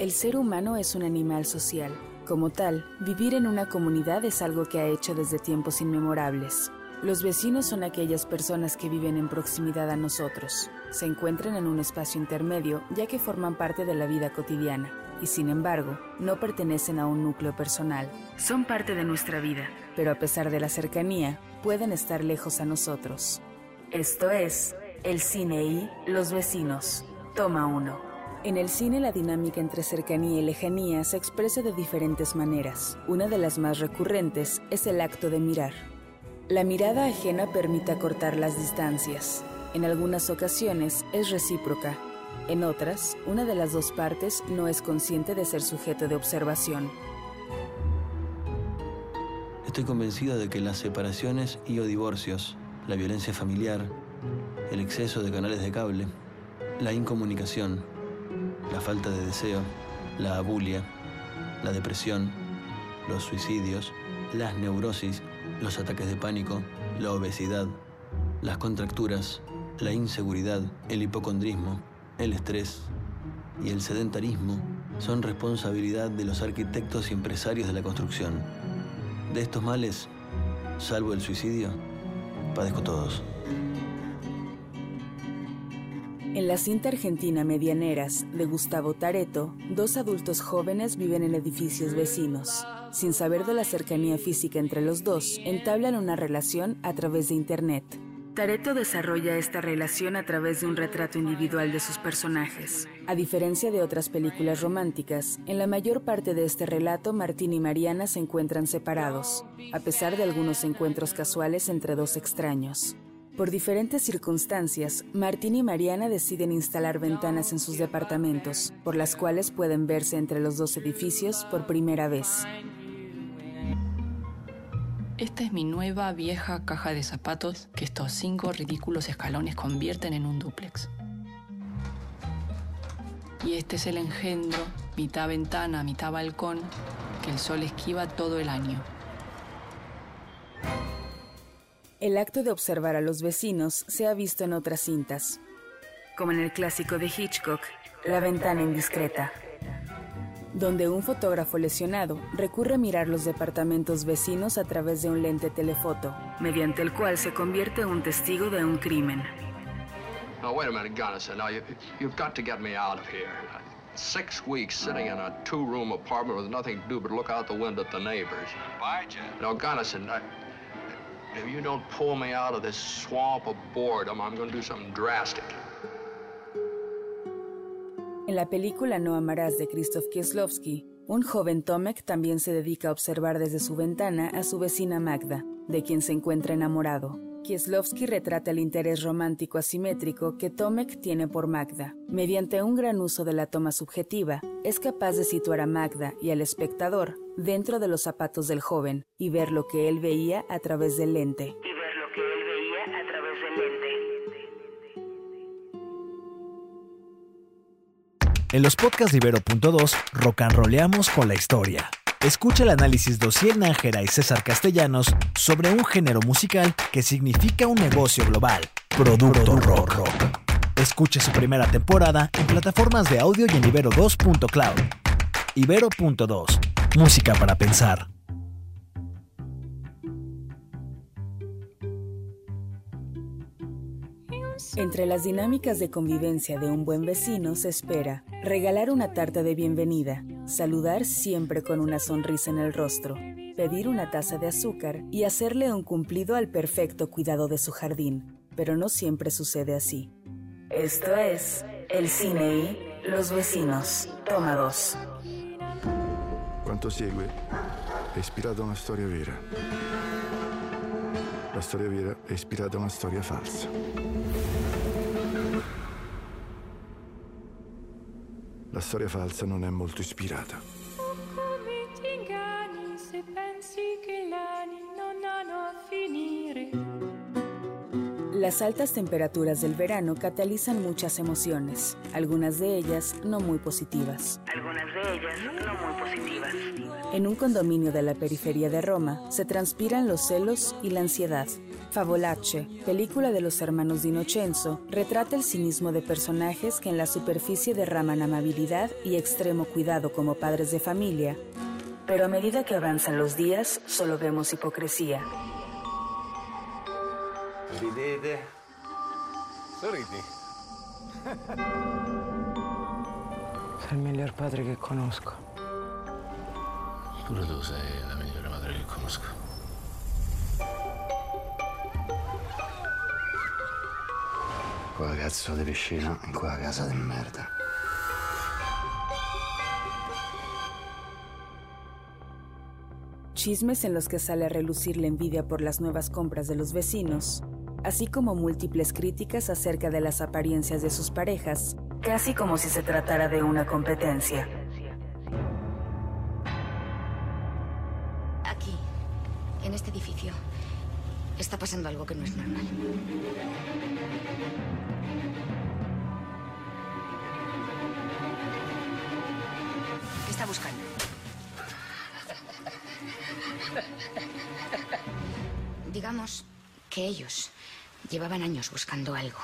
El ser humano es un animal social. Como tal, vivir en una comunidad es algo que ha hecho desde tiempos inmemorables. Los vecinos son aquellas personas que viven en proximidad a nosotros. Se encuentran en un espacio intermedio ya que forman parte de la vida cotidiana y sin embargo no pertenecen a un núcleo personal. Son parte de nuestra vida, pero a pesar de la cercanía, pueden estar lejos a nosotros. Esto es el cine y los vecinos. Toma uno. En el cine la dinámica entre cercanía y lejanía se expresa de diferentes maneras. Una de las más recurrentes es el acto de mirar. La mirada ajena permite acortar las distancias. En algunas ocasiones es recíproca. En otras, una de las dos partes no es consciente de ser sujeto de observación. Estoy convencida de que las separaciones y o divorcios, la violencia familiar, el exceso de canales de cable, la incomunicación, la falta de deseo, la abulia, la depresión, los suicidios, las neurosis, los ataques de pánico, la obesidad, las contracturas, la inseguridad, el hipocondrismo, el estrés y el sedentarismo son responsabilidad de los arquitectos y empresarios de la construcción. De estos males, salvo el suicidio, padezco todos. En la cinta argentina Medianeras de Gustavo Tareto, dos adultos jóvenes viven en edificios vecinos. Sin saber de la cercanía física entre los dos, entablan una relación a través de Internet. Tareto desarrolla esta relación a través de un retrato individual de sus personajes. A diferencia de otras películas románticas, en la mayor parte de este relato Martín y Mariana se encuentran separados, a pesar de algunos encuentros casuales entre dos extraños. Por diferentes circunstancias, Martín y Mariana deciden instalar ventanas en sus departamentos, por las cuales pueden verse entre los dos edificios por primera vez. Esta es mi nueva vieja caja de zapatos que estos cinco ridículos escalones convierten en un dúplex. Y este es el engendro, mitad ventana, mitad balcón, que el sol esquiva todo el año. El acto de observar a los vecinos se ha visto en otras cintas, como en el clásico de Hitchcock, La ventana indiscreta, donde un fotógrafo lesionado recurre a mirar los departamentos vecinos a través de un lente telefoto, mediante el cual se convierte en un testigo de un crimen. Now, wait a minute, Gunnison. Now, you, you've got to get me out of here. Six weeks sitting in a two-room apartment with nothing to do but look out the window at the neighbors. Now, Gunnison, I, if you don't pull me out of this swamp of boredom, I'm going to do something drastic. En la película No amarás de Krzysztof Kieslowski, un joven Tomek también se dedica a observar desde su ventana a su vecina Magda, de quien se encuentra enamorado. Kieslowski retrata el interés romántico asimétrico que Tomek tiene por Magda. Mediante un gran uso de la toma subjetiva, es capaz de situar a Magda y al espectador dentro de los zapatos del joven y ver lo que él veía a través del lente. Y ver lo que él veía a través del lente. En los podcasts de Ibero.2, rock and roleamos con la historia. Escucha el análisis de Ociel Nájera y César Castellanos sobre un género musical que significa un negocio global, Producto Rock. Escuche su primera temporada en plataformas de audio y en ibero2.cloud. Ibero.2, música para pensar. Entre las dinámicas de convivencia de un buen vecino se espera regalar una tarta de bienvenida, saludar siempre con una sonrisa en el rostro, pedir una taza de azúcar y hacerle un cumplido al perfecto cuidado de su jardín, pero no siempre sucede así. Esto es el cine y los vecinos. Toma dos. Quanto segue è ispirato a una storia vera. La storia vera è ispirata a una storia falsa. La storia falsa non è molto ispirata. Las altas temperaturas del verano catalizan muchas emociones, algunas de ellas no muy positivas. Algunas de ellas no muy positivas. En un condominio de la periferia de Roma se transpiran los celos y la ansiedad. Favolace, película de los hermanos Dinocenzo, retrata el cinismo de personajes que en la superficie derraman amabilidad y extremo cuidado como padres de familia, pero a medida que avanzan los días solo vemos hipocresía. Ridete. Sorridi. Sei il miglior padre che conosco. Pure tu sei la migliore madre che conosco. Quella cazzo di piscina in quella casa di merda. Chismes en los que sale a relucir la envidia por las nuevas compras de los vecinos, así como múltiples críticas acerca de las apariencias de sus parejas, casi como si se tratara de una competencia. Aquí, en este edificio, está pasando algo que no es normal. ¿Qué está buscando? Digamos que ellos llevaban años buscando algo.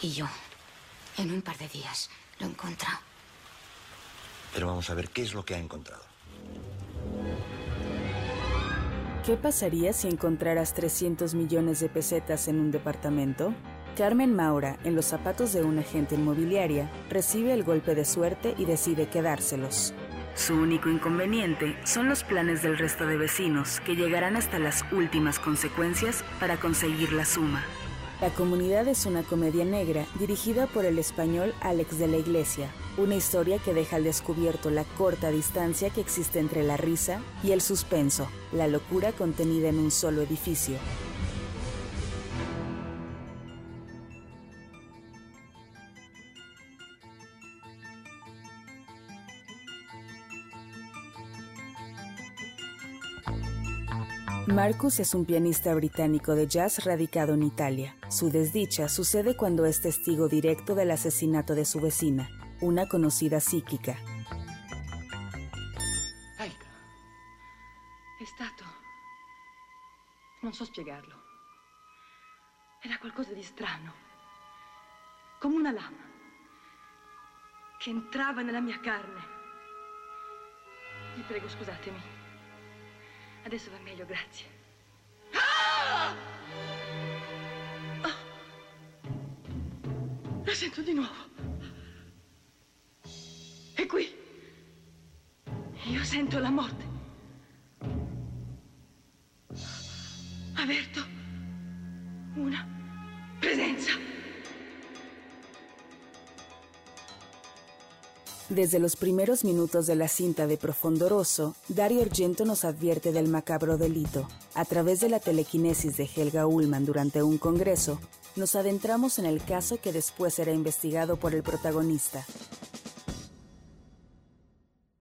Y yo, en un par de días, lo he encontrado. Pero vamos a ver qué es lo que ha encontrado. ¿Qué pasaría si encontraras 300 millones de pesetas en un departamento? Carmen Maura, en los zapatos de una agente inmobiliaria, recibe el golpe de suerte y decide quedárselos. Su único inconveniente son los planes del resto de vecinos, que llegarán hasta las últimas consecuencias para conseguir la suma. La comunidad es una comedia negra dirigida por el español Alex de la Iglesia, una historia que deja al descubierto la corta distancia que existe entre la risa y el suspenso, la locura contenida en un solo edificio. Marcus es un pianista británico de jazz radicado en Italia. Su desdicha sucede cuando es testigo directo del asesinato de su vecina, una conocida psíquica. Ecco. È stato... Non so spiegarlo. Era qualcosa di strano. Come una lama. Che entrava nella mia carne. Vi prego, scusatemi. Adesso va meglio, grazie. Ah! La sento di nuovo. E qui. Io sento la morte. Avverto Desde los primeros minutos de la cinta de Profondoroso, Dario Argento nos advierte del macabro delito. A través de la telequinesis de Helga Ullman durante un congreso, nos adentramos en el caso que después será investigado por el protagonista,